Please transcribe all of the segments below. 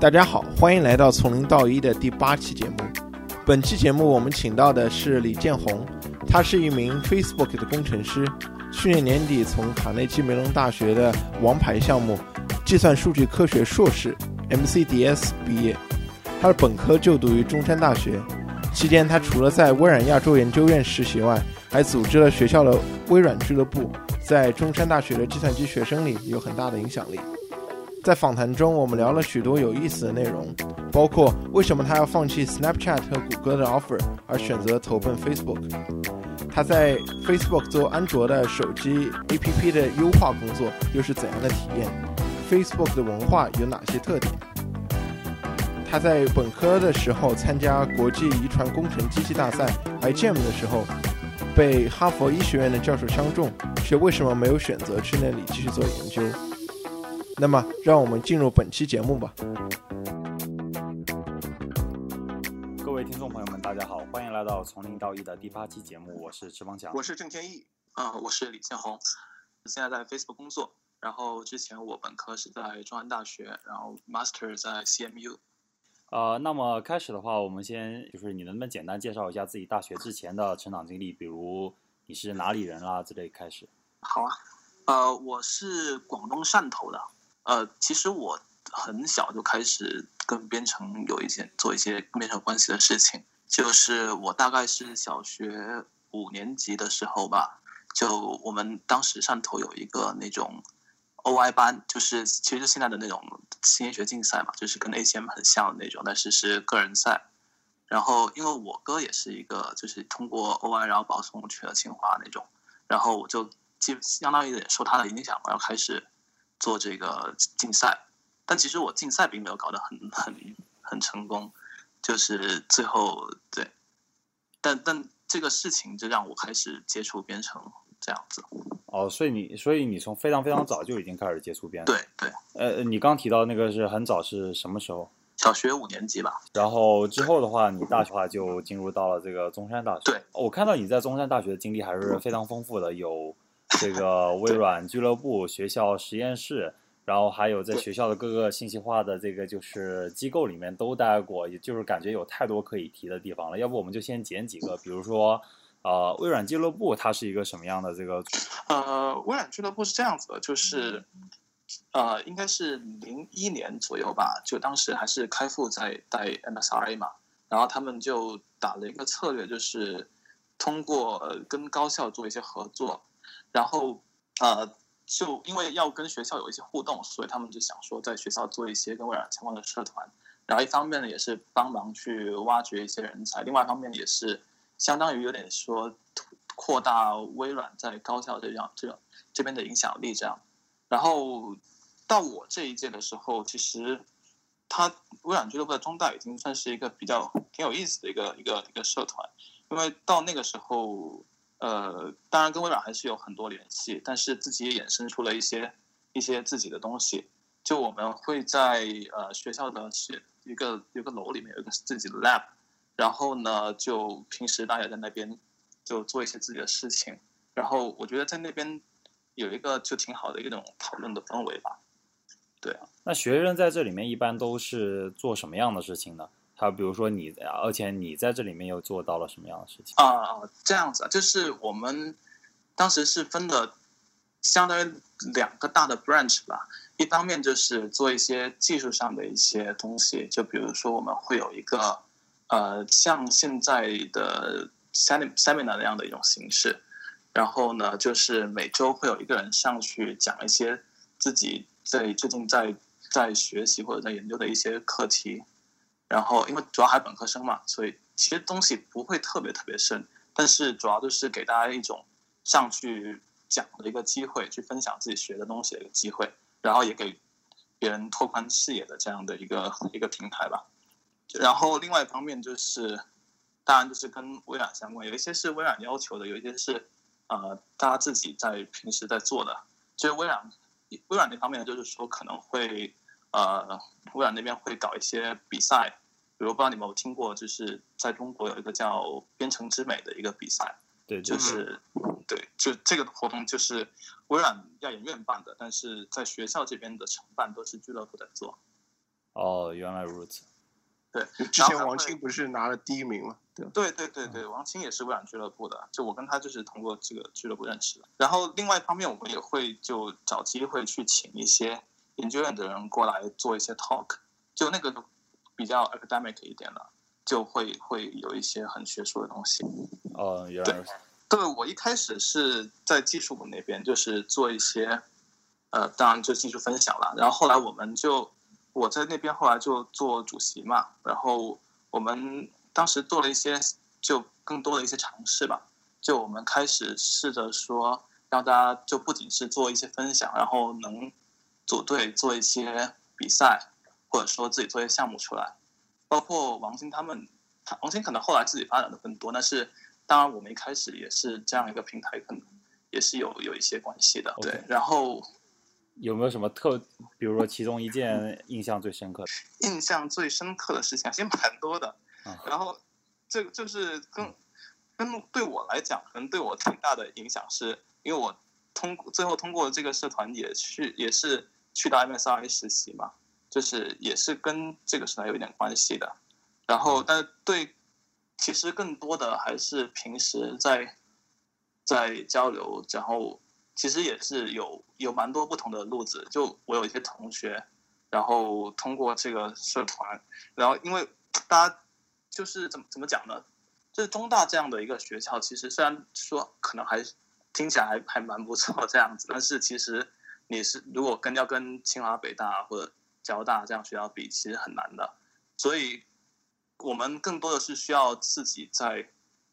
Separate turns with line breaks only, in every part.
大家好，欢迎来到从零到一的第八期节目。本期节目我们请到的是李建宏，他是一名 Facebook 的工程师，去年年底从卡内基梅隆大学的王牌项目计算数据科学硕士 MCDS 毕业。他的本科就读于中山大学，期间他除了在微软亚洲研究院实习外，还组织了学校的微软俱乐部，在中山大学的计算机学生里有很大的影响力。在访谈中，我们聊了许多有意思的内容，包括为什么他要放弃 Snapchat 和谷歌的 offer 而选择投奔 Facebook，他在 Facebook 做安卓的手机 APP 的优化工作又是怎样的体验？Facebook 的文化有哪些特点？他在本科的时候参加国际遗传工程机器大赛 IGM 的时候，被哈佛医学院的教授相中，却为什么没有选择去那里继续做研究？那么，让我们进入本期节目吧。
各位听众朋友们，大家好，欢迎来到从零到一的第八期节目，我是池方强，
我是郑天意，啊，我是李建宏，现在在 Facebook 工作，然后之前我本科是在中山大学，然后 Master 在 CMU。
呃，那么开始的话，我们先就是你能不能简单介绍一下自己大学之前的成长经历，比如你是哪里人啦之类开始。
好啊，呃，我是广东汕头的。呃，其实我很小就开始跟编程有一些做一些编程关系的事情，就是我大概是小学五年级的时候吧，就我们当时汕头有一个那种 OI 班，就是其实现在的那种新学竞赛嘛，就是跟 ACM 很像的那种，但是是个人赛。然后因为我哥也是一个，就是通过 OI 然后保送去了清华那种，然后我就基相当于也受他的影响，我要开始。做这个竞赛，但其实我竞赛并没有搞得很很很成功，就是最后对，但但这个事情就让我开始接触编程这样子。
哦，所以你所以你从非常非常早就已经开始接触编
程。对对。
呃，你刚提到那个是很早是什么时候？
小学五年级吧。
然后之后的话，你大学话就进入到了这个中山大学。
对。
我看到你在中山大学的经历还是非常丰富的，有。这个 微软俱乐部、学校实验室，然后还有在学校的各个信息化的这个就是机构里面都待过，也就是感觉有太多可以提的地方了。要不我们就先捡几个，比如说，呃，微软俱乐部它是一个什么样的这个？
呃，微软俱乐部是这样子的，就是，呃，应该是零一年左右吧，就当时还是开复在带 MSRA 嘛，然后他们就打了一个策略，就是通过跟高校做一些合作。然后，呃，就因为要跟学校有一些互动，所以他们就想说，在学校做一些跟微软相关的社团。然后一方面呢，也是帮忙去挖掘一些人才；，另外一方面也是相当于有点说扩大微软在高校这样这样这边的影响力。这样，然后到我这一届的时候，其实他微软俱乐部的中大已经算是一个比较挺有意思的一个一个一个社团，因为到那个时候。呃，当然跟微软还是有很多联系，但是自己也衍生出了一些一些自己的东西。就我们会在呃学校的学一个一个楼里面有一个自己的 lab，然后呢，就平时大家在那边就做一些自己的事情。然后我觉得在那边有一个就挺好的一种讨论的氛围吧。对啊，
那学生在这里面一般都是做什么样的事情呢？他比如说你，而且你在这里面又做到了什么样的事情
啊？这样子啊，就是我们当时是分的相当于两个大的 branch 吧。一方面就是做一些技术上的一些东西，就比如说我们会有一个呃像现在的 seminar 那样的一种形式，然后呢，就是每周会有一个人上去讲一些自己在最近在在学习或者在研究的一些课题。然后，因为主要还本科生嘛，所以其实东西不会特别特别深，但是主要就是给大家一种上去讲的一个机会，去分享自己学的东西的一个机会，然后也给别人拓宽视野的这样的一个一个平台吧。然后另外一方面就是，当然就是跟微软相关，有一些是微软要求的，有一些是呃大家自己在平时在做的。就是微软微软那方面，就是说可能会。呃，微软那边会搞一些比赛，比如不知道你们有听过，就是在中国有一个叫“编程之美”的一个比赛，
对，
就是对，就这个活动就是微软亚研院办的，但是在学校这边的承办都是俱乐部在做。
哦，原来如此。
对，
之前王青不是拿了第一名吗？对
对对对对，王青也是微软俱乐部的，就我跟他就是通过这个俱乐部认识的。然后另外一方面，我们也会就找机会去请一些研究院的人过来做一些 talk，就那个比较 academic 一点的，就会会有一些很学术的东西。
哦，原来。
对，我一开始是在技术部那边，就是做一些，呃，当然就技术分享了。然后后来我们就我在那边后来就做主席嘛，然后我们当时做了一些就更多的一些尝试吧。就我们开始试着说，让大家就不仅是做一些分享，然后能组队做一些比赛，或者说自己做一些项目出来。包括王鑫他们，王鑫可能后来自己发展的更多，但是。当然，我们一开始也是这样一个平台，可能也是有有一些关系的。对，然后
有没有什么特，比如说其中一件印象最深刻的？
印象最深刻的事情，其实蛮多的。然后这个就是跟跟对我来讲，可能对我挺大的影响，是因为我通最后通过这个社团也去也是去到 MSI 实习嘛，就是也是跟这个社团有一点关系的。然后，但是对。其实更多的还是平时在在交流，然后其实也是有有蛮多不同的路子。就我有一些同学，然后通过这个社团，然后因为大家就是怎么怎么讲呢？就是中大这样的一个学校，其实虽然说可能还听起来还还蛮不错这样子，但是其实你是如果跟要跟清华、北大或者交大这样学校比，其实很难的，所以。我们更多的是需要自己在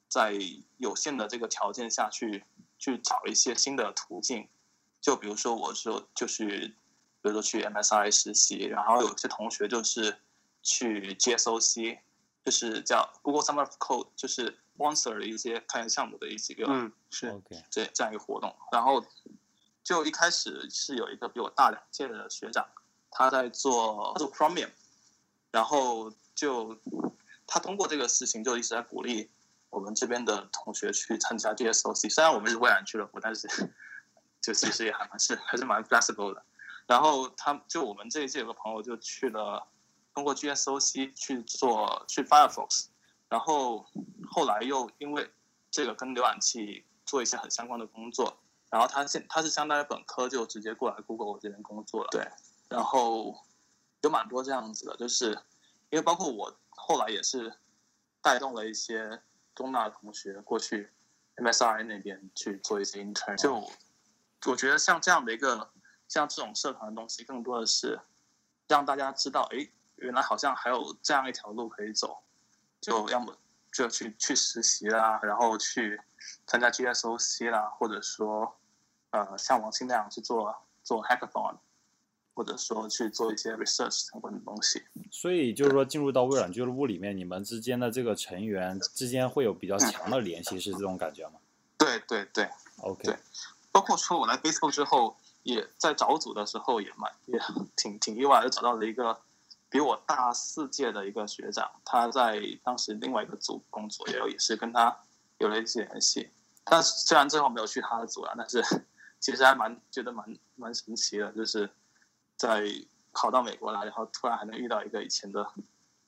在有限的这个条件下去去找一些新的途径，就比如说我说就是比如说去 MSI 实习，然后有些同学就是去 GSOC，就是叫 Google Summer of Code，就是 Monster 的一些开源项目的一几个，
嗯，是
这这样一个活动。然后就一开始是有一个比我大两届的学长，他在做做 Chromium，然后就。他通过这个事情就一直在鼓励我们这边的同学去参加 GSOC。虽然我们是微软俱乐部，但是就其实也还蛮是还是蛮 flexible 的。然后他就我们这一届有个朋友就去了，通过 GSOC 去做去 Firefox，然后后来又因为这个跟浏览器做一些很相关的工作，然后他现他是相当于本科就直接过来 Google 这边工作了。对，然后有蛮多这样子的，就是因为包括我。后来也是带动了一些中大的同学过去 MSI 那边去做一些 intern。就我觉得像这样的一个像这种社团的东西，更多的是让大家知道，哎，原来好像还有这样一条路可以走。就要么就去去实习啦，然后去参加 GSOC 啦，或者说呃像王鑫那样去做做 hackathon。或者说去做一些 research 相关的东西，
所以就是说进入到微软俱乐部里面，你们之间的这个成员之间会有比较强的联系，是这种感觉吗？
对对对
，OK。
对，包括说我来 Facebook 之后，也在找组的时候也蛮也挺挺意外的，找到了一个比我大四届的一个学长，他在当时另外一个组工作，也有也是跟他有了一些联系。但虽然最后没有去他的组啊，但是其实还蛮觉得蛮蛮神奇的，就是。在考到美国来，然后突然还能遇到一个以前的、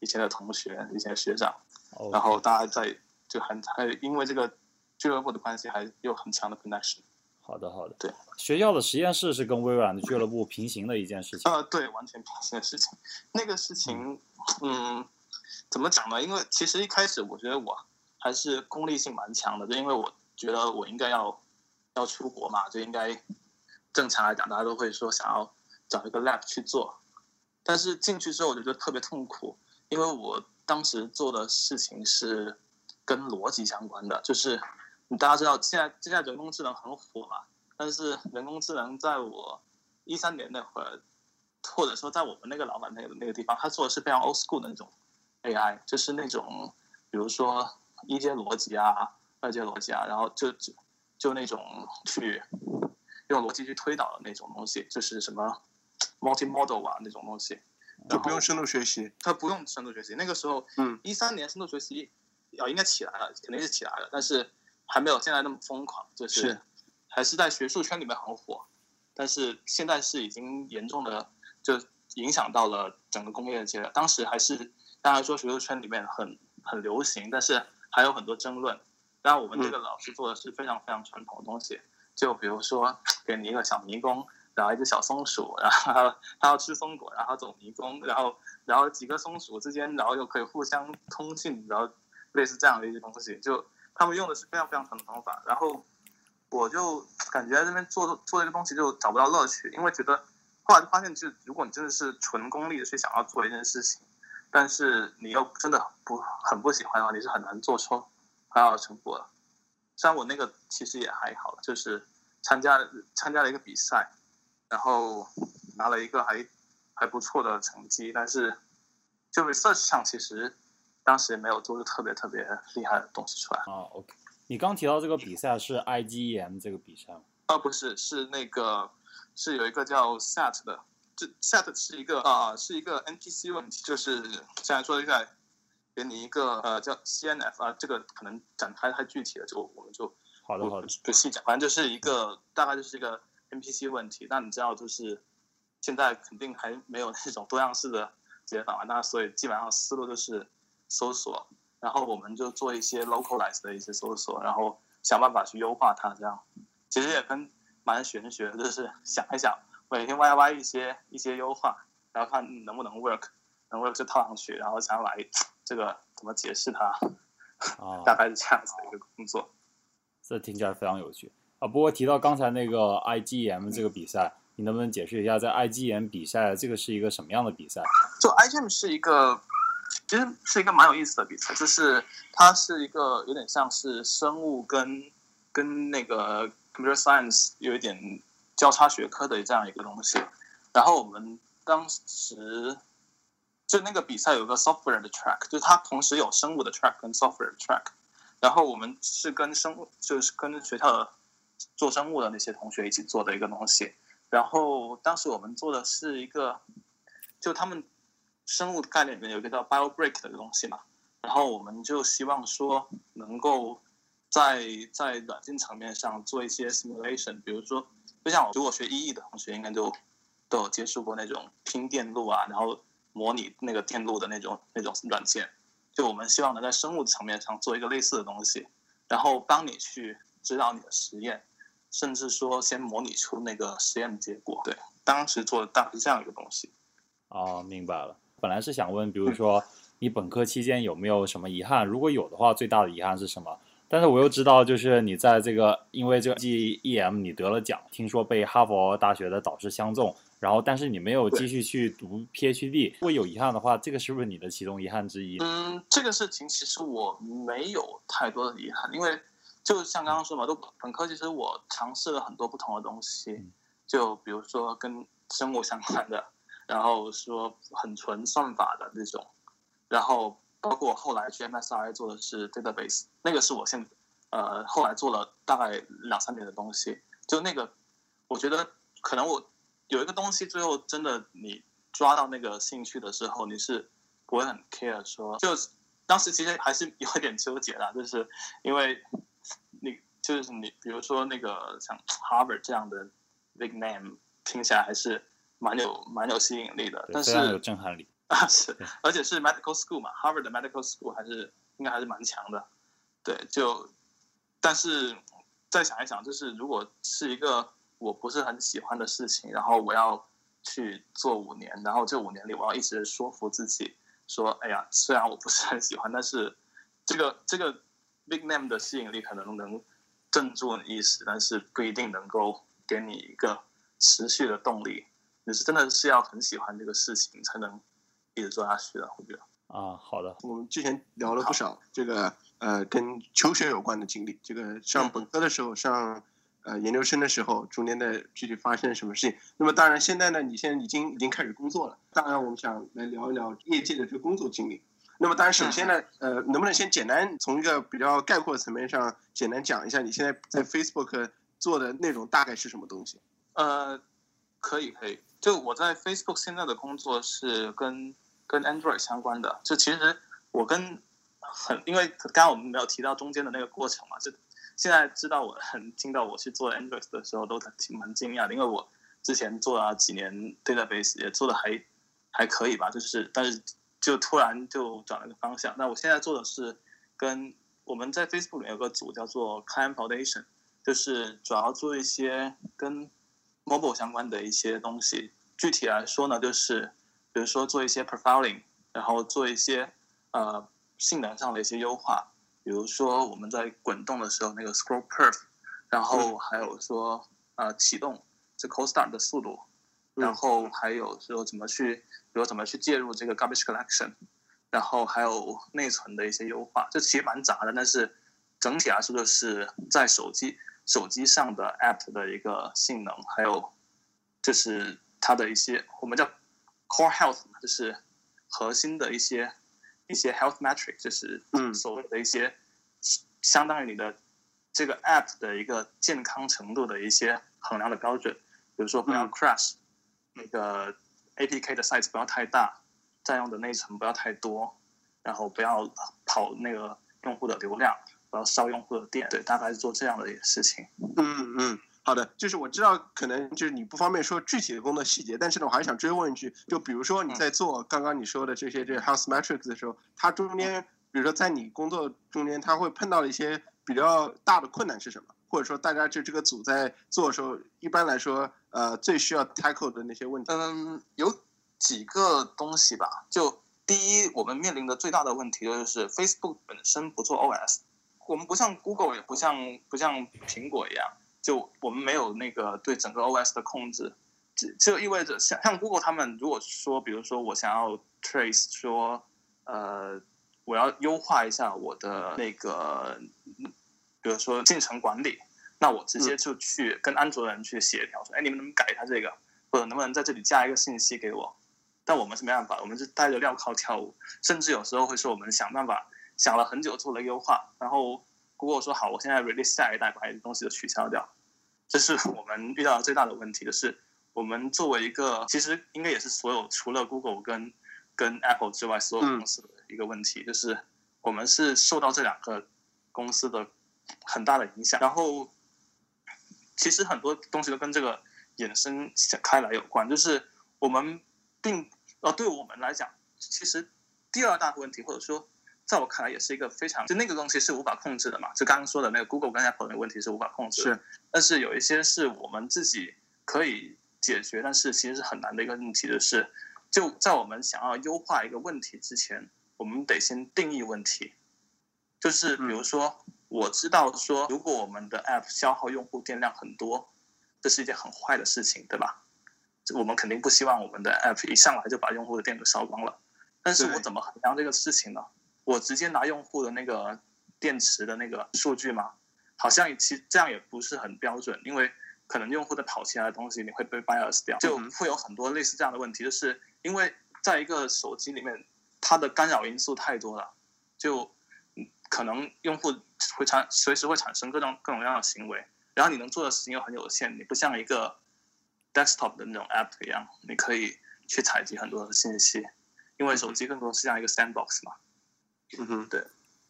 以前的同学、以前的学长，然后大家在就很还因为这个俱乐部的关系，还有很强的 connection。
好的，好的。
对，
学校的实验室是跟微软的俱乐部平行的一件事情。
呃，对，完全平行的事情。那个事情，嗯，怎么讲呢？因为其实一开始我觉得我还是功利性蛮强的，就因为我觉得我应该要要出国嘛，就应该正常来讲，大家都会说想要。找一个 lab 去做，但是进去之后我就觉得特别痛苦，因为我当时做的事情是跟逻辑相关的，就是你大家知道现在现在人工智能很火嘛，但是人工智能在我一三年那会儿，或者说在我们那个老板那个那个地方，他做的是非常 old school 的那种 AI，就是那种比如说一阶逻辑啊、二阶逻辑啊，然后就就就就那种去用逻辑去推导的那种东西，就是什么。multi-model 啊那种东西，
就不用深度学习。
它不用深度学习。那个时候，嗯，一三年深度学习，啊应该起来了，肯定是起来了。但是还没有现在那么疯狂，就是
是
还是在学术圈里面很火，但是现在是已经严重的就影响到了整个工业界了。当时还是大家说学术圈里面很很流行，但是还有很多争论。当然，我们这个老师做的是非常非常传统的东西，就比如说给你一个小迷宫，然后一只小松鼠，然后它要吃松果，然后走迷宫，然后然后几个松鼠之间，然后又可以互相通信，然后类似这样的一些东西，就他们用的是非常非常传统的方法。然后我就感觉在这边做做这个东西就找不到乐趣，因为觉得后来就发现，就如果你真的是纯功利的去想要做一件事情，但是你又真的不很不喜欢的话，你是很难做出很好的成果了。虽然我那个其实也还好，就是参加参加了一个比赛，然后拿了一个还还不错的成绩，但是就 research 上其实当时也没有做出特别特别厉害的东西出来。
啊，OK。你刚提到这个比赛是 IGEM 这个比赛吗？
啊，不是，是那个是有一个叫 SAT 的，这 SAT 是一个啊、是一个 NPC 问题，就是现在说一下，给你一个呃叫 CNF 啊，这个可能展开太具体了，就我们就
好的，好的。
不细讲，反正就是一个大概就是一个 NPC 问题。那你知道，就是现在肯定还没有那种多样式的解法嘛，那所以基本上思路就是搜索，然后我们就做一些 localized 的一些搜索，然后想办法去优化它。这样其实也跟蛮玄学的，就是 想一想，每天 YY 一些一些优化，然后看能不能 work，能 work 就套上去，然后想来这个怎么解释它，
啊，
大概是这样子的一个工作。
这听起来非常有趣啊！不过提到刚才那个 IGM 这个比赛，你能不能解释一下，在 IGM 比赛这个是一个什么样的比赛？
就 IGM 是一个，其实是一个蛮有意思的比赛，就是它是一个有点像是生物跟跟那个 computer science 有一点交叉学科的这样一个东西。然后我们当时就那个比赛有个 software 的 track，就它同时有生物的 track 跟 software 的 track。然后我们是跟生物，就是跟学校的做生物的那些同学一起做的一个东西。然后当时我们做的是一个，就他们生物概念里面有一个叫 BioBreak 的东西嘛，然后我们就希望说能够在在软件层面上做一些 simulation，比如说，就像我如果学 EE 的同学应该都都有接触过那种拼电路啊，然后模拟那个电路的那种那种软件，就我们希望能在生物层面上做一个类似的东西，然后帮你去指导你的实验。甚至说先模拟出那个实验的结果。对，当时做的大概是这样一个东西。
哦，明白了。本来是想问，比如说你本科期间有没有什么遗憾？如果有的话，最大的遗憾是什么？但是我又知道，就是你在这个因为这个 GEM 你得了奖，听说被哈佛大学的导师相中，然后但是你没有继续去读 PhD。如果有遗憾的话，这个是不是你的其中遗憾之一？
嗯，这个事情其实我没有太多的遗憾，因为。就像刚刚说嘛，都本科其实我尝试了很多不同的东西，就比如说跟生物相关的，然后说很纯算法的那种，然后包括我后来去 MSRI 做的是 database，那个是我现呃后来做了大概两三年的东西，就那个我觉得可能我有一个东西最后真的你抓到那个兴趣的时候，你是不会很 care 说，就当时其实还是有一点纠结的，就是因为。你就是你，比如说那个像 Harvard 这样的 big name，听起来还是蛮有蛮有吸引力的，但是
有震撼力
啊 是，而且是 medical school 嘛，Harvard 的 medical school 还是应该还是蛮强的，对，就但是再想一想，就是如果是一个我不是很喜欢的事情，然后我要去做五年，然后这五年里我要一直说服自己说，哎呀，虽然我不是很喜欢，但是这个这个。Big name 的吸引力可能能镇住你一时，但是不一定能够给你一个持续的动力。你是真的是要很喜欢这个事情，才能一直做下去的。我觉得
啊，好的。
我们之前聊了不少这个呃跟求学有关的经历，这个上本科的时候，上呃研究生的时候，中间的具体发生了什么事情。那么当然现在呢，你现在已经已经开始工作了。当然我们想来聊一聊业界的这个工作经历。那么，当然，首先呢，呃，能不能先简单从一个比较概括层面上，简单讲一下你现在在 Facebook 做的内容大概是什么东西？
呃，可以，可以。就我在 Facebook 现在的工作是跟跟 Android 相关的。就其实我跟很，因为刚刚我们没有提到中间的那个过程嘛，就现在知道我很听到我去做 Android 的时候，都挺蛮惊讶的，因为我之前做了几年 database 也做的还还可以吧，就是但是就突然就转了个方向。那我现在做的是跟我们在 Facebook 里面有个组叫做 Client Foundation，就是主要做一些跟 mobile 相关的一些东西。具体来说呢，就是比如说做一些 profiling，然后做一些呃性能上的一些优化。比如说我们在滚动的时候那个 scroll curve，然后还有说呃启动这 cold start 的速度，然后还有说怎么去，比如怎么去介入这个 garbage collection，然后还有内存的一些优化，这其实蛮杂的，但是整体来说就是在手机手机上的 app 的一个性能，还有就是它的一些我们叫 core health，就是核心的一些。一些 health metric 就是所谓的一些相当于你的这个 app 的一个健康程度的一些衡量的标准，比如说不要 crash，那个 APK 的 size 不要太大，占用的内存不要太多，然后不要跑那个用户的流量，不要烧用户的电，对，大概是做这样的一个事情。
嗯嗯。好的，就是我知道可能就是你不方便说具体的工作细节，但是呢，我还是想追问一句，就比如说你在做刚刚你说的这些这 house metrics 的时候，它中间，比如说在你工作中间，它会碰到一些比较大的困难是什么？或者说大家就这个组在做的时候，一般来说，呃，最需要 tackle 的那些问题？
嗯，有几个东西吧。就第一，我们面临的最大的问题就是 Facebook 本身不做 OS，我们不像 Google，也不像不像苹果一样。就我们没有那个对整个 OS 的控制，这就意味着像像 Google 他们如果说，比如说我想要 trace 说，呃，我要优化一下我的那个，比如说进程管理，那我直接就去跟安卓人去协调说，哎，你们能不能改一下这个，或者能不能在这里加一个信息给我？但我们是没办法，我们是戴着镣铐跳舞，甚至有时候会说我们想办法想了很久做了优化，然后 Google 说好，我现在 release 下一代把一些东西都取消掉。这是我们遇到最大的问题，就是我们作为一个，其实应该也是所有除了 Google 跟跟 Apple 之外所有公司的一个问题，就是我们是受到这两个公司的很大的影响。然后，其实很多东西都跟这个衍生开来有关，就是我们并呃，对我们来讲，其实第二大问题或者说。在我看来，也是一个非常就那个东西是无法控制的嘛。就刚刚说的那个 Google 跟 Apple 的问题是无法控制，
是。
但是有一些是我们自己可以解决，但是其实是很难的一个问题的是，就在我们想要优化一个问题之前，我们得先定义问题。就是比如说，我知道说，如果我们的 App 消耗用户电量很多，这是一件很坏的事情，对吧？我们肯定不希望我们的 App 一上来就把用户的电都烧光了。但是我怎么衡量这个事情呢？我直接拿用户的那个电池的那个数据嘛？好像其实这样也不是很标准，因为可能用户的跑其他的东西，你会被 bias 掉，就会有很多类似这样的问题。就是因为在一个手机里面，它的干扰因素太多了，就可能用户会产随时会产生各种各种各样的行为，然后你能做的事情又很有限，你不像一个 desktop 的那种 app 一样，你可以去采集很多的信息，因为手机更多是像一个 sandbox 嘛。
嗯哼，
对，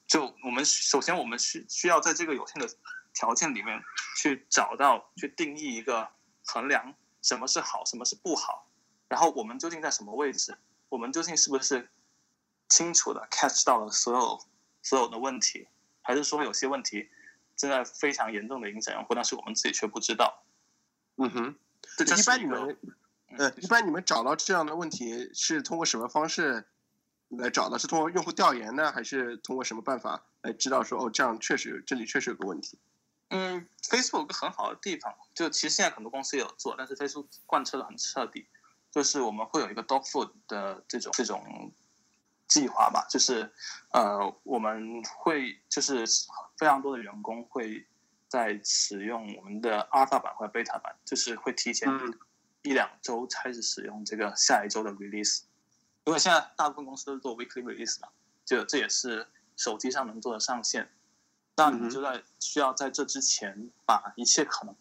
就我们首先我们需需要在这个有限的条件里面去找到、去定义一个衡量什么是好，什么是不好，然后我们究竟在什么位置？我们究竟是不是清楚的 catch 到了所有所有的问题，还是说有些问题正在非常严重的影响用户，但是我们自己却不知道？
嗯哼，一般你们，呃，一般你们找到这样的问题是通过什么方式？来找的是通过用户调研呢，还是通过什么办法来知道说哦，这样确实这里确实有个问题？
嗯，Facebook 有个很好的地方，就其实现在很多公司也有做，但是 Facebook 贯彻的很彻底，就是我们会有一个 dog food 的这种这种计划吧，就是呃，我们会就是非常多的员工会在使用我们的阿尔法版或者 Beta 版，就是会提前一两周开始使用这个下一周的 release。因为现在大部分公司都是做 weekly release 嘛，就这也是手机上能做的上限。那你就在需要在这之前把一切可能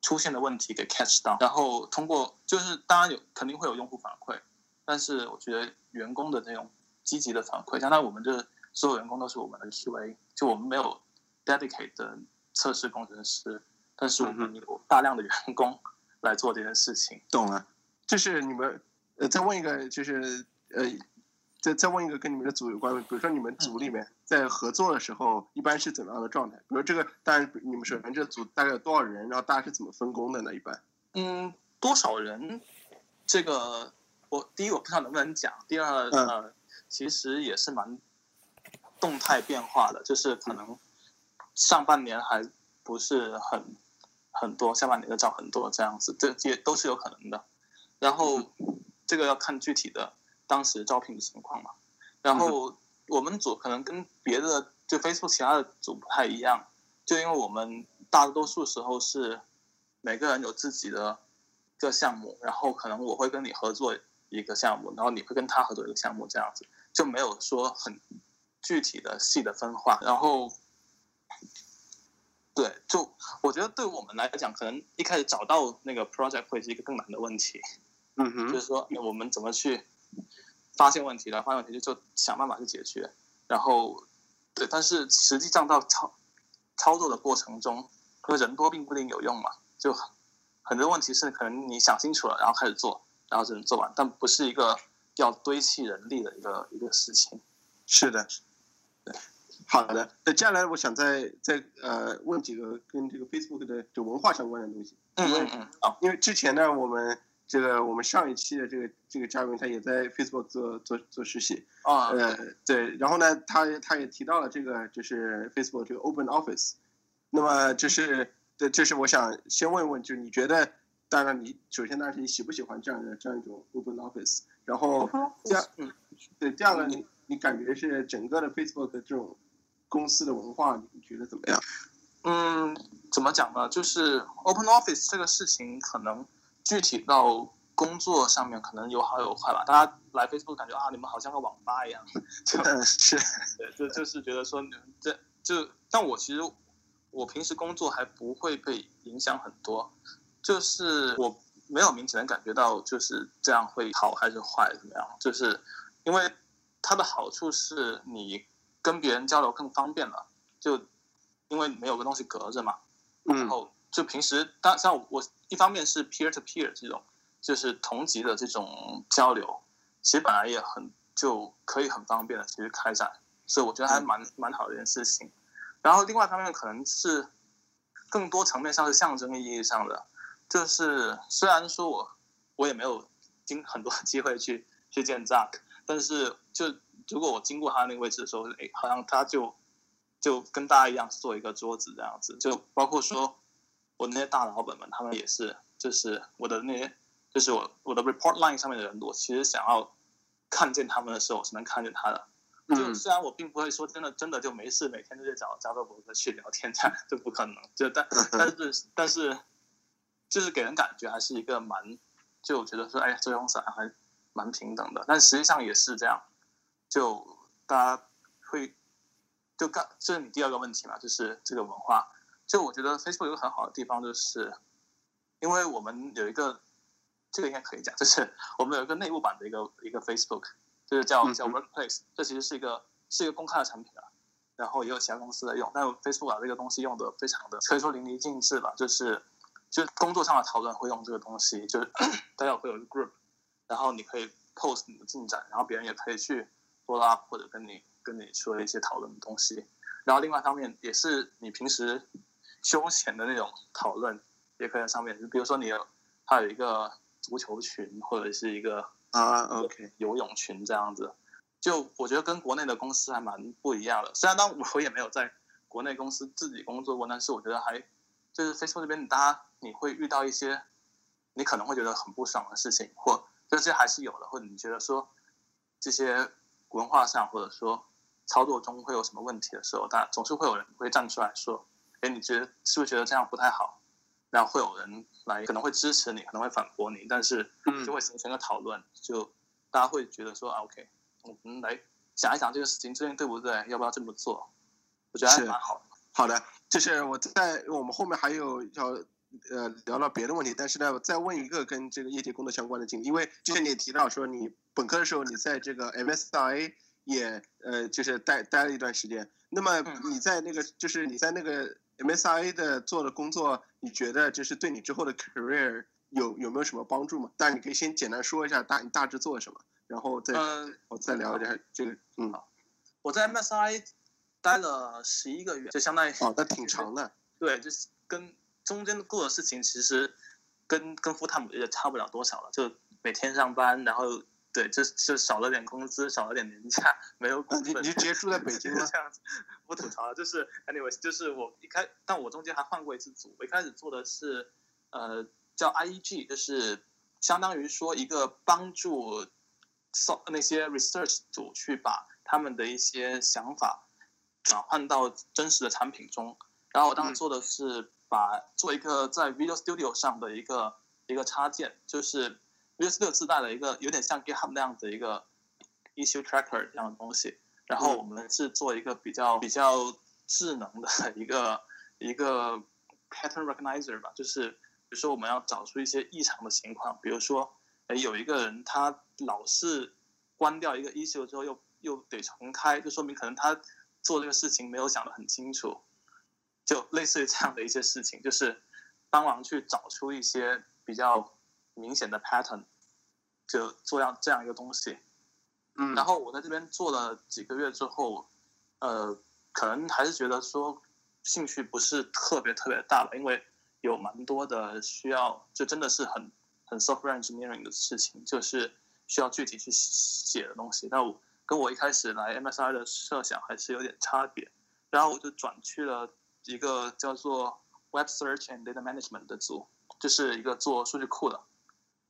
出现的问题给 catch 到，然后通过就是当然有肯定会有用户反馈，但是我觉得员工的这种积极的反馈，相当于我们这所有员工都是我们的 QA，就我们没有 dedicate 的测试工程师，但是我们有大量的员工来做这件事情。
懂了，就是你们呃，再问一个，就是呃，再再问一个跟你们的组有关的，比如说你们组里面在合作的时候，一般是怎么样的状态？比如这个，当然你们首先这组大概有多少人，然后大家是怎么分工的呢？一般？
嗯，多少人？这个我第一我不知道能不能讲，第二呃，其实也是蛮动态变化的，就是可能上半年还不是很很多，下半年就招很多这样子，这也都是有可能的。然后这个要看具体的当时招聘的情况嘛。然后我们组可能跟别的就 Facebook 其他的组不太一样，就因为我们大多数时候是每个人有自己的一。个项目，然后可能我会跟你合作一个项目，然后你会跟他合作一个项目，这样子就没有说很具体的细的分化。然后，对，就我觉得对我们来讲，可能一开始找到那个 project 会是一个更难的问题。
嗯哼，
就是说我们怎么去发现问题了，发现问题就就想办法去解决。然后，对，但是实际上到操操作的过程中，因为人多并不一定有用嘛，就。很多问题是可能你想清楚了，然后开始做，然后就能做完，但不是一个要堆砌人力的一个一个事情。
是的，对，好的。那接下来我想再再呃问几个跟这个 Facebook 的就文化相关的东西。
嗯嗯嗯。好，
因为之前呢，我们这个我们上一期的这个这个嘉宾他也在 Facebook 做做做实习。
啊。
呃，对，然后呢，他他也提到了这个就是 Facebook 这个 Open Office，那么就是。对，就是我想先问问，就是你觉得，当然你首先当然是你喜不喜欢这样的这样一种 open office，然后第二，嗯，对，第二个你你感觉是整个的 Facebook 的这种公司的文化，你觉得怎么样？
嗯，怎么讲呢？就是 open office 这个事情，可能具体到工作上面，可能有好有坏吧。大家来 Facebook 感觉啊，你们好像个网吧一样，就
是，
对，就就是觉得说你们，这就，但我其实。我平时工作还不会被影响很多，就是我没有明显的感觉到就是这样会好还是坏怎么样，就是因为它的好处是你跟别人交流更方便了，就因为没有个东西隔着嘛，然后就平时当像我一方面是 peer to peer 这种就是同级的这种交流，其实本来也很就可以很方便的其实开展，所以我觉得还蛮蛮好的一件事情。然后另外一方面可能是更多层面上是象征意义上的，就是虽然说我我也没有经很多机会去去见 Zack，但是就如果我经过他那个位置的时候，哎，好像他就就跟大家一样做一个桌子这样子，就包括说我那些大老板们，他们也是，就是我的那些，就是我我的 report line 上面的人，我其实想要看见他们的时候，我是能看见他的。就虽然我并不会说真的真的就没事每天都在找加州伯格去聊天，这样 就不可能。就但但是但是，就是给人感觉还是一个蛮，就我觉得说哎，这个公司还蛮平等的。但实际上也是这样，就大家会就刚这是你第二个问题嘛，就是这个文化。就我觉得 Facebook 有个很好的地方，就是因为我们有一个这个应该可以讲，就是我们有一个内部版的一个一个 Facebook。就是叫叫 Workplace，这其实是一个是一个公开的产品啊，然后也有其他公司在用，但 Facebook 把这个东西用的非常的可以说淋漓尽致吧，就是就工作上的讨论会用这个东西，就是 大家会有一个 group，然后你可以 post 你的进展，然后别人也可以去 follow up 或者跟你跟你说一些讨论的东西，然后另外一方面也是你平时休闲的那种讨论也可以在上面，就比如说你有它有一个足球群或者是一个。
啊，OK，
游泳群这样子，就我觉得跟国内的公司还蛮不一样的。虽然当我也没有在国内公司自己工作过，但是我觉得还就是 Facebook 这边，大家你会遇到一些你可能会觉得很不爽的事情，或这些还是有的，或者你觉得说这些文化上或者说操作中会有什么问题的时候，大家总是会有人会站出来说：“哎，你觉得是不是觉得这样不太好？”然后会有人来，可能会支持你，可能会反驳你，但是就会形成个讨论，就大家会觉得说啊，OK，我们来想一想这个事情究竟对不对，要不要这么做？我觉得还蛮好的。
好的，就是我在我们后面还有要呃聊到别的问题，但是呢，我再问一个跟这个业界工作相关的经历，因为之前你也提到说你本科的时候你在这个 MSI 也呃就是待待了一段时间，那么你在那个就是你在那个 MSI 的做的工作，你觉得就是对你之后的 career 有有没有什么帮助吗？但你可以先简单说一下大你大致做了什么，然后再、
嗯，
我再聊一下这个。嗯，
我在 MSI 待了十一个月，就相当于
哦，那挺长的。
对，就是跟中间做的事情其实跟跟 full time 也差不了多少了，就每天上班，然后对，就就少了点工资，少了点年假，没有股
你
份。
你就直接住在北京 了
这样子，不吐槽了。就是 anyways，就是我一开，但我中间还换过一次组。我一开始做的是呃叫 IEG，就是相当于说一个帮助 so 那些 research 组去把他们的一些想法转换到真实的产品中。然后我当时做的是把做一个在 Video Studio 上的一个一个插件，就是 Video Studio 自带了一个有点像 GitHub 那样的一个 issue tracker 这样的东西。然后我们是做一个比较比较智能的一个 一个 pattern recognizer 吧，就是比如说我们要找出一些异常的情况，比如说，哎，有一个人他老是关掉一个 issue 之后又又得重开，就说明可能他做这个事情没有想得很清楚，就类似于这样的一些事情，就是帮忙去找出一些比较明显的 pattern，就做样这样一个东西。
嗯，
然后我在这边做了几个月之后，呃，可能还是觉得说兴趣不是特别特别大吧，因为有蛮多的需要，就真的是很很 software engineering 的事情，就是需要具体去写的东西。但我跟我一开始来 MSI 的设想还是有点差别，然后我就转去了一个叫做 Web Search and Data Management 的组，就是一个做数据库的。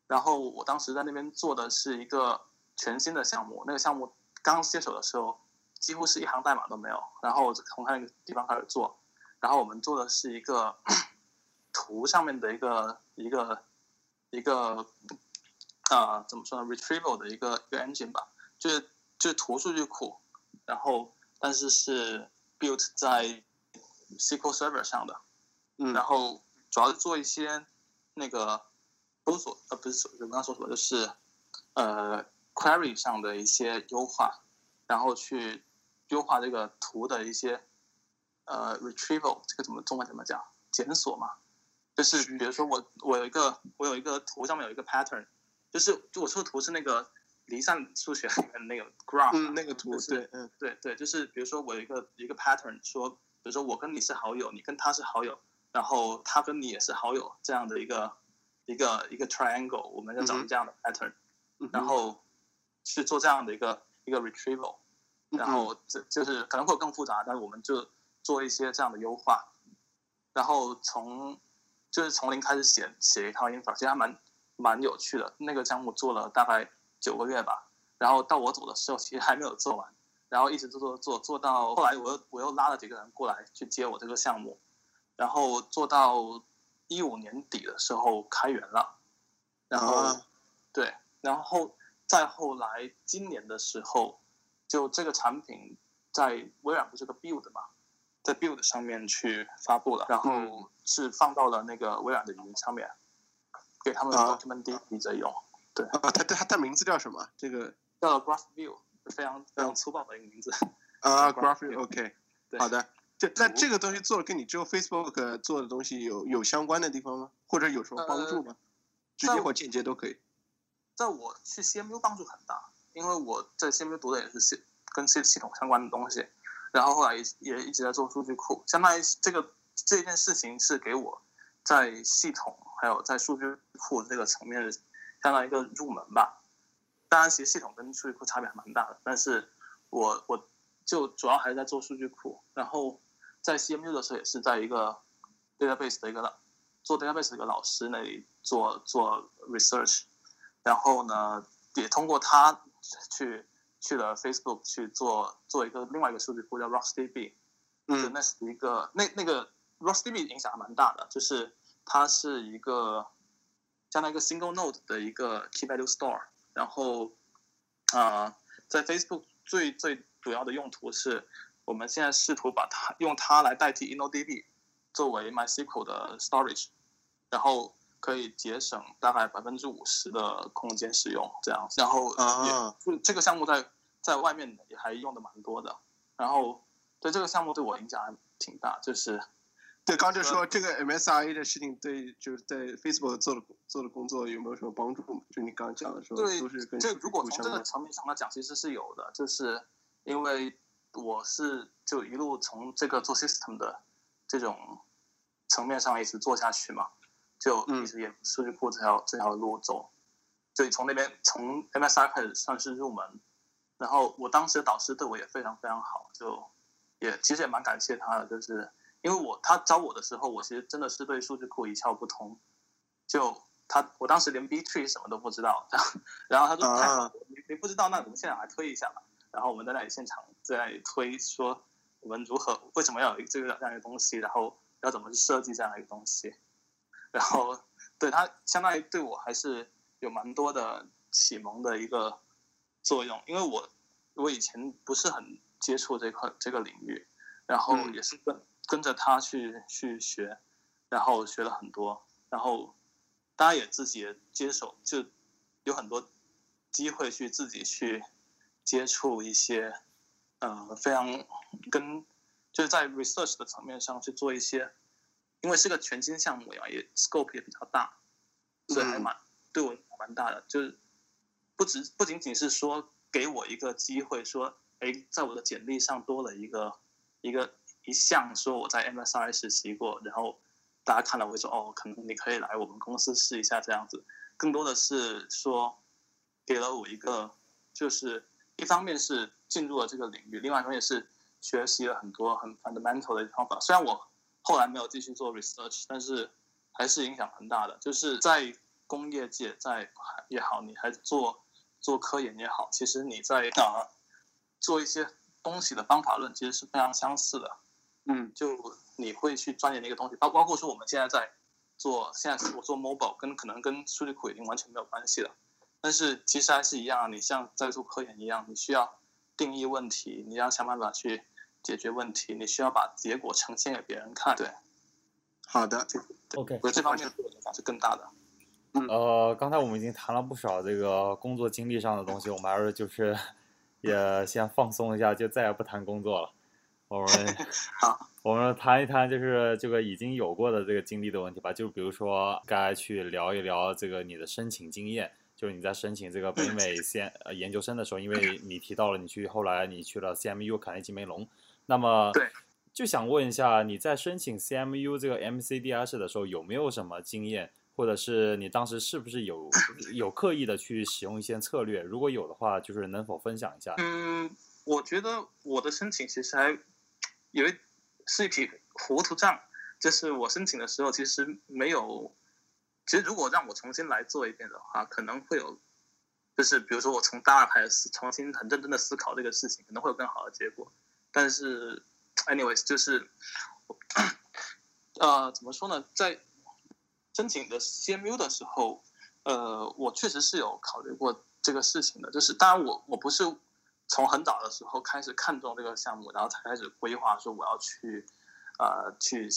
然后我当时在那边做的是一个全新的项目，那个项目刚接手的时候，几乎是一行代码都没有。然后我从那个地方开始做，然后我们做的是一个 图上面的一个一个一个啊、怎么说呢，retrieval 的一个一个 engine 吧，就是就是图数据库，然后但是是 built 在 SQL Server 上的，
嗯
然后主要是做一些那个搜索呃不是搜，我刚刚说什么就是呃 query 上的一些优化，然后去优化这个图的一些呃 retrieval 这个怎么中文怎么讲检索嘛，就是
是。
比如说我我有一个我有一个图上面有一个 pattern，就是就我说的图是那个离散数学里面的那个 graph，
那个图
就是
对，嗯。
对对，就是比如说我有一个一个 pattern，说比如说我跟你是好友，你跟他是好友，然后他跟你也是好友，这样的一个一个一个 triangle，我们要找这样的 pattern，、
嗯
然后去做这样的一个一个 retrieval，
嗯
然后这就是可能会更复杂，但是我们就做一些这样的优化，然后从就是从零开始写写一套 infra，其实还蛮蛮有趣的。那个项目做了大概九个月吧，然后到我走的时候其实还没有做完，然后一直做做做做到后来我又我又拉了几个人过来去接我这个项目，然后做到一五年底的时候开源了，然后、
啊。
对，然后再后来今年的时候，就这个产品在微软不是个 build 嘛，在 build 上面去发布了，然
嗯
后是放到了那个微软的云上面，给他们的
啊。
document DB 在用，
啊，它它它名字叫什么？这个
叫 Graph View，非常非常粗暴的一个名字。
啊 Graph，Graph
View
OK，
对。
好的。这那这个东西做的跟你之后 Facebook 做的东西有有相关的地方吗？或者有什么帮助吗？直接或间接都可以。
在我去 CMU 帮助很大，因为我在 CMU 读的也是系跟系系统相关的东西，然后后来也也一直在做数据库，相当于这个这件事情是给我在系统还有在数据库这个层面相当于一个入门吧。当然，其实系统跟数据库差别还蛮大的，但是我我就主要还是在做数据库，然后在 CMU 的时候也是在一个 database 的一个老做 database 的一个老师那里做做 research。然后呢，也通过他去去了 Facebook 去做做一个另外一个数据库叫 RocksDB，就
嗯
那是一个那那个 RocksDB 影响还蛮大的，就是它是一个相当于一个 single node 的一个 key value store，然后啊、呃在 Facebook 最最主要的用途是我们现在试图把它用它来代替 InnoDB 作为 MySQL 的 storage，然后可以节省大概百分之五十的空间使用这样，然后也、
啊
就这个项目在在外面也还用的蛮多的，然后对这个项目对我影响还挺大，就是
对，刚就说这个 MSRA 的事情对就是在 Facebook 做的做的工作有没有什么帮助？就你刚刚讲的时候
对
都是跟
这如果从这个。层面上来讲，其实是有的，就是因为我是就一路从这个做 system 的这种层面上一直做下去嘛，就
嗯。
一直沿数据库这条这条路走，所以从那边从 MSI 开始算是入门，然后我当时的导师对我也非常非常好，就也其实也蛮感谢他的，就是因为我他招我的时候，我其实真的是对数据库一窍不通，就他我当时连 B tree 什么都不知道，然后他说你你不知道，那我们现在来推一下吧。然后我们在那里现场在那里推说我们如何为什么要有这个这样一个东西，然后要怎么去设计这样一个东西，然后对他相当于对我还是有蛮多的启蒙的一个作用，因为我我以前不是很接触这块这个领域，然后
嗯。
也是跟跟着他去去学，然后学了很多，然后大家也自己也接手，就有很多机会去自己去接触一些呃非常跟就是在 research 的层面上去做一些，因为是个全新项目呀，也 scope 也比较大，所以还蛮、对我蛮大的，就是不只不仅仅是说给我一个机会说，哎，在我的简历上多了一个一个一项说我在 MSI 实习过，然后大家看了会说哦，可能你可以来我们公司试一下这样子，更多的是说给了我一个就是一方面是进入了这个领域，另外一方面是学习了很多很 fundamental 的方法。虽然我后来没有继续做 research，但是还是影响很大的。就是在工业界，在也好，你还做做科研也好，其实你在啊、做一些东西的方法论其实是非常相似的。
嗯
就你会去钻研的一个东西，包包括说我们现在在做，现在我做 mobile，跟可能跟数据库已经完全没有关系了，但是其实还是一样啊，你像在做科研一样，你需要定义问题，你要想办法去解决问题，你需要把结果呈现给别人看，对，
好的
，OK，
我这方面对我影响是更大的。
呃，刚才我们已经谈了不少这个工作经历上的东西，我们还是就是也先放松一下，就再也不谈工作了。我们
好，
我们谈一谈就是这个已经有过的这个经历的问题吧。就比如说，该去聊一聊这个你的申请经验，就是你在申请这个北美先呃研究生的时候，因为你提到了你去后来你去了 CMU 卡内基梅隆，那么
对
就想问一下，你在申请 CMU 这个 MCDS 的时候有没有什么经验，或者是你当时是不是有有刻意的去使用一些策略？如果有的话，就是能否分享一下？
嗯，我觉得我的申请其实还有一是一匹糊涂账，就是我申请的时候其实没有，其实如果让我重新来做一遍的话，可能会有，就是比如说我从大二开始重新很认真的思考这个事情，可能会有更好的结果。但是，anyways，就是，呃，怎么说呢，在申请的 CMU 的时候，呃，我确实是有考虑过这个事情的。就是当然我我不是从很早的时候开始看中这个项目，然后才开始规划说我要去呃去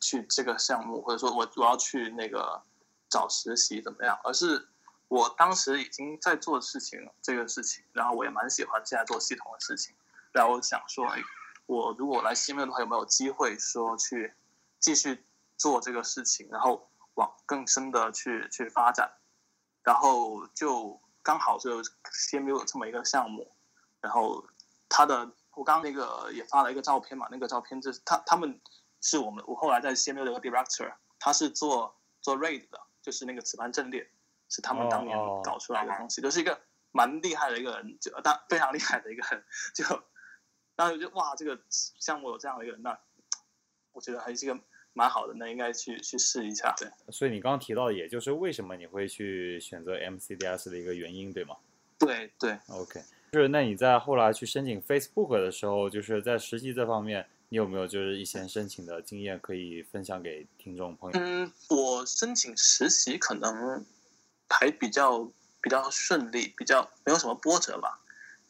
去这个项目，或者说我我要去那个找实习怎么样，而是我当时已经在做事情这个事情，然后我也蛮喜欢现在做系统的事情，然后我想说，哎，我如果来西面的话，有没有机会说去继续做这个事情，然后往更深的去去发展，然后就刚好就 CMU 有这么一个项目，然后他的我刚刚那个也发了一个照片嘛，那个照片就是他他们是我们我后来在 CMU 的一个 director，他是做做 RAID 的，就是那个磁盘阵列，是他们当年搞出来的东西，就是一个蛮厉害的一个人，就但非常厉害的一个人，就当时就哇，这个项目有这样的一个人，那我觉得还是一个蛮好的，那应该去去试一下，对。
所以你刚刚提到的，也就是为什么你会去选择 MCDS 的一个原因，对吗
对对
，？OK，就是那你在后来去申请 Facebook 的时候，就是在实习这方面，你有没有就是一些申请的经验可以分享给听众朋友？
嗯，我申请实习可能还比较比较顺利，比较没有什么波折吧。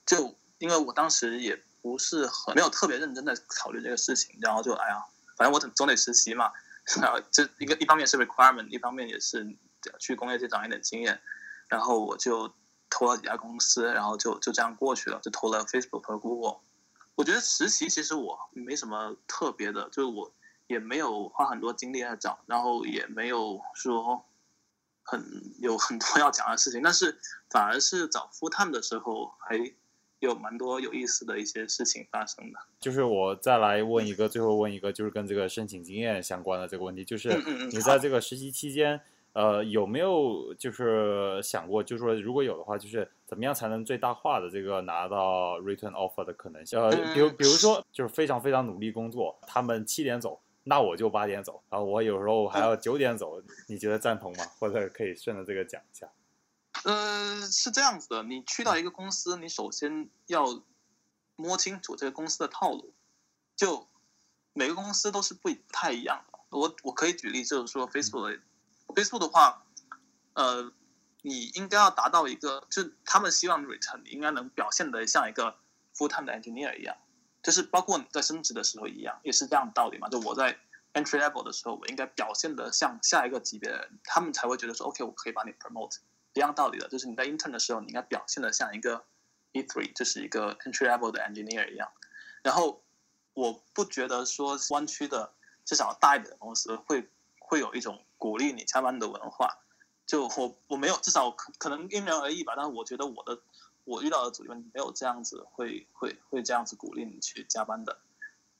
就因为我当时也不是很没有特别认真的考虑这个事情，然后就哎呀，反正我总总得实习嘛。然后这一个一方面是 requirement，一方面也是去工业界长一点经验。然后我就投了几家公司，然后就就这样过去了，就投了 Facebook 和 Google。我觉得实习其实我没什么特别的，就是我也没有花很多精力来找，然后也没有说很有很多要讲的事情，但是反而是找 full time 的时候还有蛮多有意思的一些事情发生的。
就是我再来问一个，最后问一个，就是跟这个申请经验相关的这个问题，就是你在这个实习期间，呃，有没有就是想过，就是说如果有的话，就是怎么样才能最大化的这个拿到 return offer 的可能性？呃，比如比如说就是非常非常努力工作，他们七点走，那我就八点走，然后我有时候还要九点走，你觉得赞同吗？或者可以顺着这个讲一下？
呃，是这样子的，你去到一个公司，你首先要摸清楚这个公司的套路。就每个公司都是不不太一样的。我我可以举例，就是说 Facebook，Facebook 的话，呃，你应该要达到一个，就他们希望 return 你应该能表现得像一个 full time 的 engineer 一样，就是包括你在升职的时候一样，也是这样的道理嘛。就我在 entry level 的时候，我应该表现得像下一个级别的人，他们才会觉得说 OK，我可以把你 promote。一样道理的，就是你在 intern 的时候，你应该表现的像一个 E3，就是一个 entry level 的 engineer 一样。然后我不觉得说湾区的至少大一点的公司会会有一种鼓励你加班的文化。就我我没有，至少可可能因人而异吧。但是我觉得我的我遇到的组员没有这样子会会会这样子鼓励你去加班的。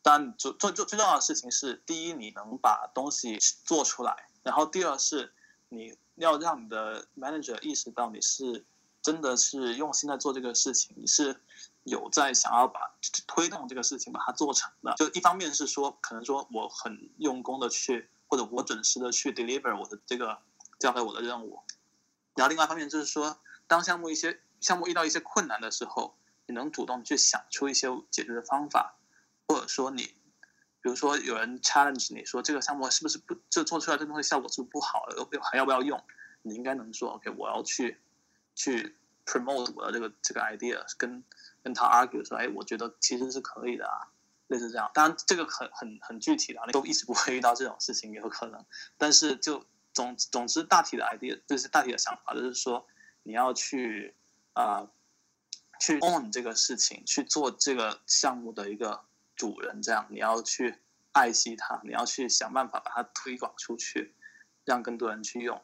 但最最最最重要的事情是，第一你能把东西做出来，然后第二是你。要让你的 manager 意识到你是真的是用心在做这个事情，你是有在想要把推动这个事情把它做成的。就一方面是说，可能说我很用功的去，或者我准时的去 deliver 我的这个交给我的任务。然后另外一方面就是说，当项目一些项目遇到一些困难的时候，你能主动去想出一些解决的方法，或者说你。比如说，有人 challenge 你说这个项目是不是不就做出来这东西效果是不是不好了，还要不要用？你应该能说 OK，我要去去 promote 我的这个这个 idea，跟跟他 argue 说，哎，我觉得其实是可以的啊，类似这样。当然，这个很很很具体的，你都一直不会遇到这种事情，有可能。但是就总总之大体的 idea 就是大体的想法，就是说你要去啊去 own 这个事情，去做这个项目的一个。主人这样，你要去爱惜它，你要去想办法把它推广出去，让更多人去用。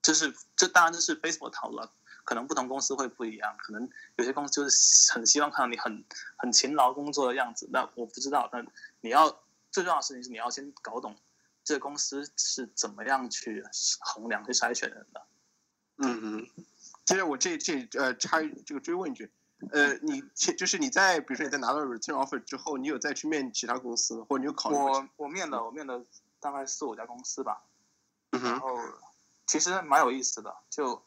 这是这当然这是 Facebook 讨论，可能不同公司会不一样，可能有些公司就是很希望看到你很很勤劳工作的样子。那我不知道，但你要最重要的事情是你要先搞懂这个公司是怎么样去衡量去筛选人的。
嗯嗯，接着我这这呃插这个追问一句。呃，你就是你在，比如说你在拿到 return offer 之后，你有再去面其他公司，或者你有考虑？
我我面了，我面了大概四五家公司吧。
嗯
然后其实蛮有意思的，就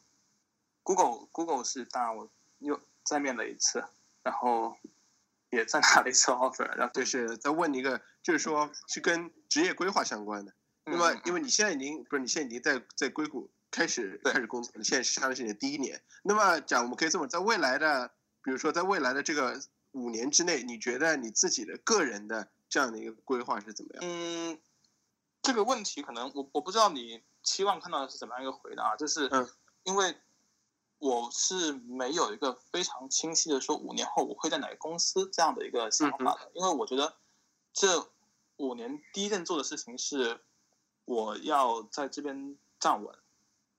Google Google 是当然我又再面了一次，然后也在拿了一次 offer，然后
就是再问你一个，就是说是跟职业规划相关的。那么因为你现在已经不是你现在已经在在硅谷开始开始工作，你现在是相当于是你的第一年。那么讲我们可以这么，在未来的。比如说，在未来的这个五年之内，你觉得你自己的个人的这样的一个规划是怎么样？
嗯，这个问题可能我我不知道你期望看到的是怎么样一个回答，就是
嗯，
因为我是没有一个非常清晰的说五年后我会在哪个公司这样的一个想法的，因为我觉得这五年第一件做的事情是我要在这边站稳，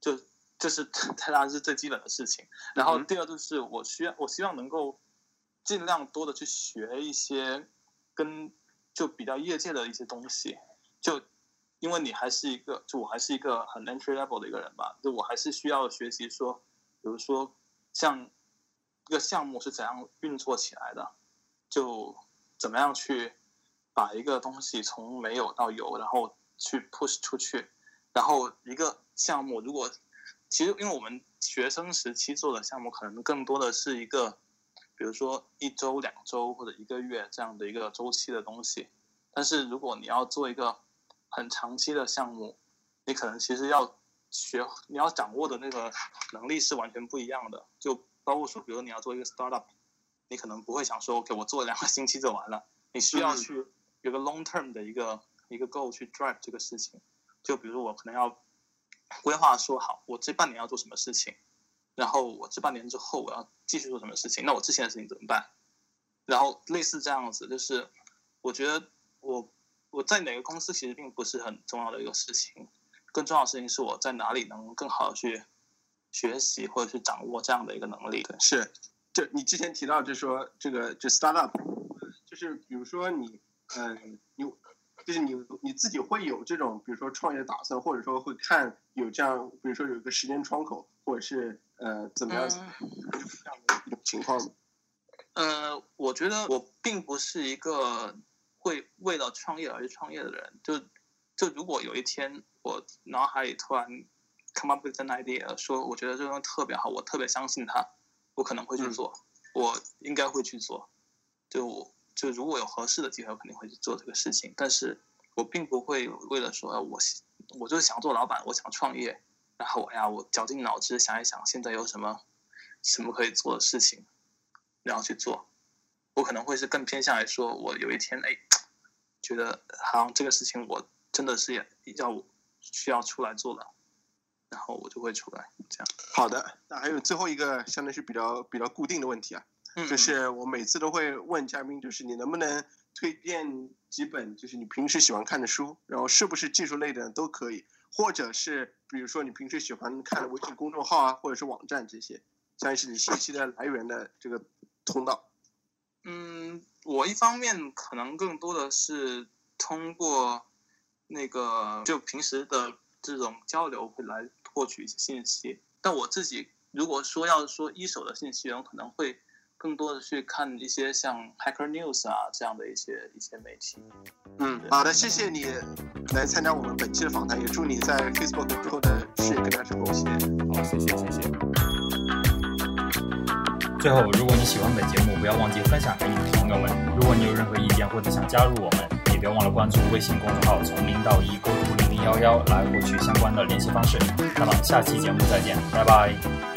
就。这是 当然是最基本的事情，然后第二就是我需要我希望能够尽量多的去学一些跟就比较业界的一些东西，就因为你还是一个就我还是一个很 entry level 的一个人吧，就我还是需要学习说，比如说像一个项目是怎样运作起来的，就怎么样去把一个东西从没有到有，然后去 push 出去，然后一个项目如果其实，因为我们学生时期做的项目，可能更多的是一个，比如说一周、两周或者一个月这样的一个周期的东西。但是，如果你要做一个很长期的项目，你可能其实要学，你要掌握的那个能力是完全不一样的。就包括说，比如你要做一个 startup，你可能不会想说，OK，我做两个 星期就完了。你需要去有个 long term 的一个一个 goal 去 drive 这个事情。就比如我可能要。规划说好，我这半年要做什么事情，然后我这半年之后我要继续做什么事情，那我之前的事情怎么办？然后类似这样子，就是我觉得我我在哪个公司其实并不是很重要的一个事情，更重要的事情是我在哪里能更好的去学习或者去掌握这样的一个能力。
是，就你之前提到，就是说这个就 startup，就是比如说你，嗯，你就是你你自己会有这种，比如说创业打算，或者说会看有这样，比如说有一个时间窗口，或者是呃怎么样这样的一种情况。
呃，我觉得我并不是一个会为了创业而去创业的人。就就如果有一天我脑海里突然 come up with an idea，说我觉得这个东西特别好，我特别相信它，我可能会去做，我应该会去做。就就如果有合适的机会，我肯定会去做这个事情。但是我并不会为了说我我就是想做老板，我想创业，然后哎呀，我绞尽脑汁想一想现在有什么什么可以做的事情。然后去做，我可能会是更偏向来说，我有一天哎，觉得好像这个事情我真的是要需要出来做了，然后我就会出来这样。
好的，那还有最后一个，相当于是比较比较固定的问题啊，就是我每次都会问嘉宾，就是你能不能推荐几本就是你平时喜欢看的书，然后是不是技术类的都可以，或者是比如说你平时喜欢看的微信公众号啊，或者是网站这些，算是你信息的来源的这个。通道，
嗯，我一方面可能更多的是通过那个就平时的这种交流会来获取一些信息，但我自己如果说要说一手的信息，我可能会更多的去看一些像 Hacker News 啊这样的一些一些媒体。
嗯，好的，谢谢你来参加我们本期的访谈，也祝你在 Facebook 之后的事业更加成功。谢谢，
好，谢谢，谢谢。最后，如果你喜欢本节目，不要忘记分享给你的朋友们。如果你有任何意见或者想加入我们，也别忘了关注微信公众号“从零到一沟通零零幺幺”来获取相关的联系方式。那么，下期节目再见，拜拜。